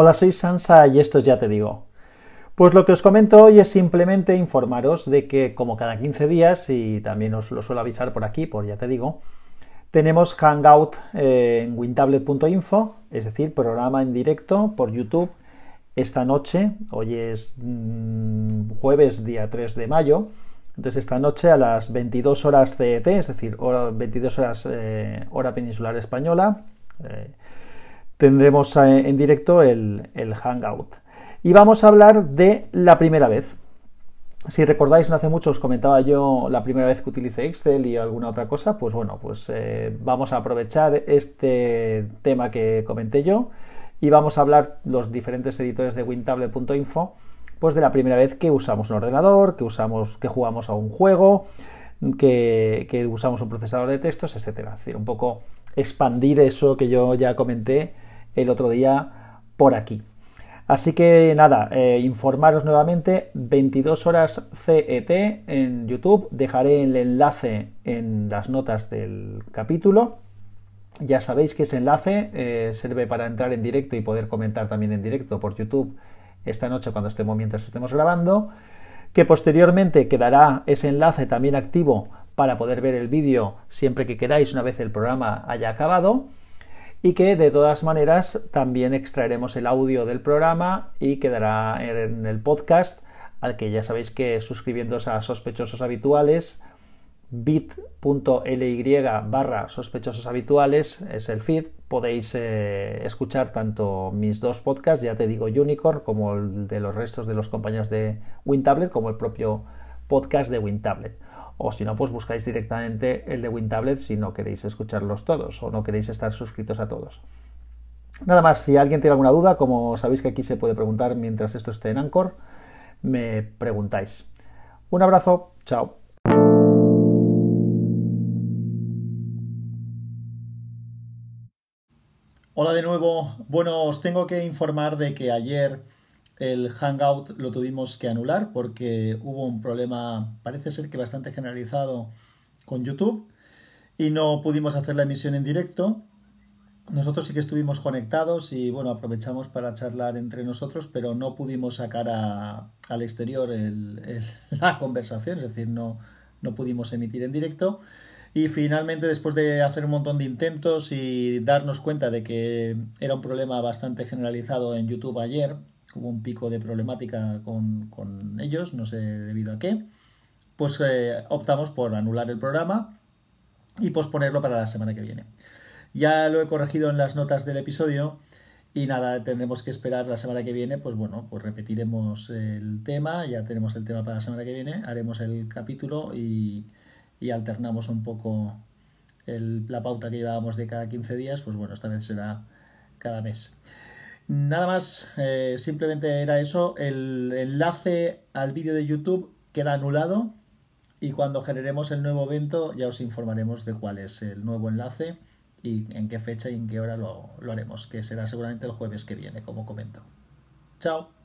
Hola, soy Sansa y esto ya te digo. Pues lo que os comento hoy es simplemente informaros de que como cada 15 días, y también os lo suelo avisar por aquí, por ya te digo, tenemos Hangout eh, en wintablet.info, es decir, programa en directo por YouTube esta noche, hoy es mm, jueves día 3 de mayo, entonces esta noche a las 22 horas CET, es decir, 22 horas eh, hora peninsular española, eh, tendremos en directo el, el Hangout. Y vamos a hablar de la primera vez. Si recordáis, no hace mucho os comentaba yo la primera vez que utilicé Excel y alguna otra cosa, pues bueno, pues eh, vamos a aprovechar este tema que comenté yo y vamos a hablar los diferentes editores de wintable.info pues de la primera vez que usamos un ordenador, que usamos, que jugamos a un juego, que, que usamos un procesador de textos, etcétera. Es decir, un poco expandir eso que yo ya comenté el otro día por aquí. Así que nada, eh, informaros nuevamente, 22 horas CET en YouTube, dejaré el enlace en las notas del capítulo. Ya sabéis que ese enlace eh, sirve para entrar en directo y poder comentar también en directo por YouTube esta noche cuando estemos mientras estemos grabando. Que posteriormente quedará ese enlace también activo para poder ver el vídeo siempre que queráis una vez el programa haya acabado y que de todas maneras también extraeremos el audio del programa y quedará en el podcast al que ya sabéis que suscribiéndose a sospechosos habituales bit.ly barra habituales es el feed. Podéis eh, escuchar tanto mis dos podcasts ya te digo Unicorn como el de los restos de los compañeros de WinTablet como el propio podcast de WinTablet o si no, pues buscáis directamente el de WinTablet si no queréis escucharlos todos o no queréis estar suscritos a todos. Nada más, si alguien tiene alguna duda, como sabéis que aquí se puede preguntar mientras esto esté en Anchor, me preguntáis. Un abrazo, chao. Hola de nuevo. Bueno, os tengo que informar de que ayer el Hangout lo tuvimos que anular porque hubo un problema, parece ser que bastante generalizado con YouTube y no pudimos hacer la emisión en directo. Nosotros sí que estuvimos conectados y bueno, aprovechamos para charlar entre nosotros, pero no pudimos sacar al exterior la conversación, es decir, no, no pudimos emitir en directo. Y finalmente, después de hacer un montón de intentos y darnos cuenta de que era un problema bastante generalizado en YouTube ayer, hubo un pico de problemática con, ellos, no sé debido a qué, pues eh, optamos por anular el programa y posponerlo para la semana que viene. Ya lo he corregido en las notas del episodio y nada, tendremos que esperar la semana que viene, pues bueno, pues repetiremos el tema, ya tenemos el tema para la semana que viene, haremos el capítulo y, alternamos un poco la pauta que llevábamos de cada 15 días, pues bueno, esta vez será cada mes. Nada más, eh, simplemente era eso. El enlace al vídeo de YouTube queda anulado y cuando generemos el nuevo evento ya os informaremos de cuál es el nuevo enlace y en qué fecha y en qué hora lo, lo haremos, que será seguramente el jueves que viene, como comento. Chao.